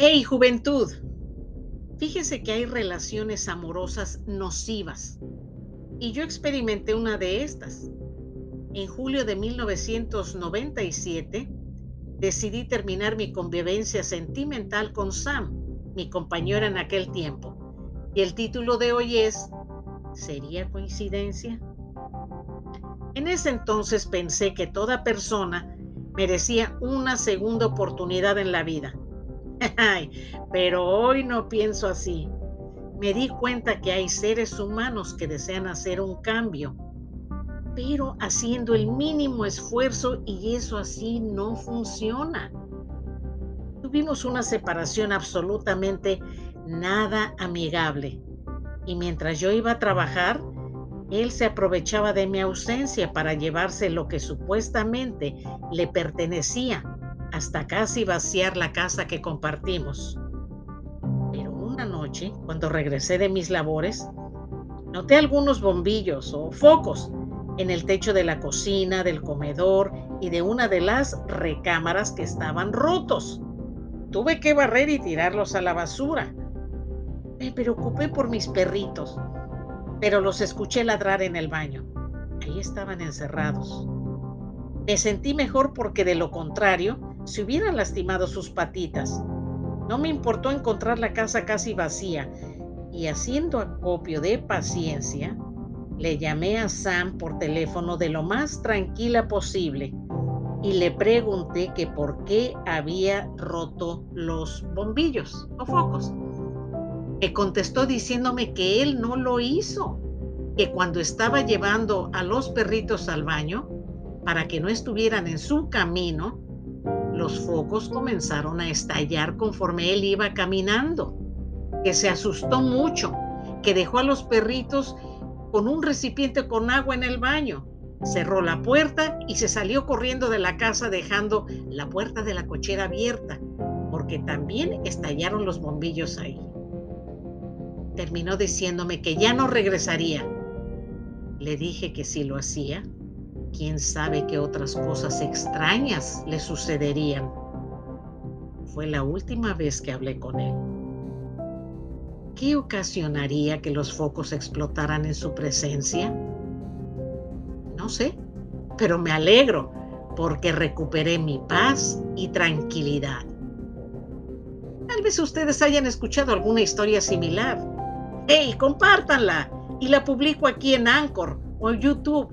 Hey, juventud. Fíjese que hay relaciones amorosas nocivas. Y yo experimenté una de estas. En julio de 1997 decidí terminar mi convivencia sentimental con Sam, mi compañera en aquel tiempo. Y el título de hoy es ¿Sería coincidencia? En ese entonces pensé que toda persona merecía una segunda oportunidad en la vida. Pero hoy no pienso así. Me di cuenta que hay seres humanos que desean hacer un cambio pero haciendo el mínimo esfuerzo y eso así no funciona. Tuvimos una separación absolutamente nada amigable y mientras yo iba a trabajar, él se aprovechaba de mi ausencia para llevarse lo que supuestamente le pertenecía hasta casi vaciar la casa que compartimos. Pero una noche, cuando regresé de mis labores, noté algunos bombillos o focos en el techo de la cocina, del comedor y de una de las recámaras que estaban rotos. Tuve que barrer y tirarlos a la basura. Me preocupé por mis perritos, pero los escuché ladrar en el baño. Ahí estaban encerrados. Me sentí mejor porque de lo contrario se hubieran lastimado sus patitas. No me importó encontrar la casa casi vacía y haciendo acopio de paciencia, le llamé a Sam por teléfono de lo más tranquila posible y le pregunté que por qué había roto los bombillos o focos. Me contestó diciéndome que él no lo hizo, que cuando estaba llevando a los perritos al baño, para que no estuvieran en su camino, los focos comenzaron a estallar conforme él iba caminando, que se asustó mucho, que dejó a los perritos con un recipiente con agua en el baño. Cerró la puerta y se salió corriendo de la casa dejando la puerta de la cochera abierta, porque también estallaron los bombillos ahí. Terminó diciéndome que ya no regresaría. Le dije que si lo hacía, quién sabe qué otras cosas extrañas le sucederían. Fue la última vez que hablé con él. ¿qué ocasionaría que los focos explotaran en su presencia? No sé, pero me alegro porque recuperé mi paz y tranquilidad. Tal vez ustedes hayan escuchado alguna historia similar. ¡Hey, compártanla! Y la publico aquí en Anchor o en YouTube.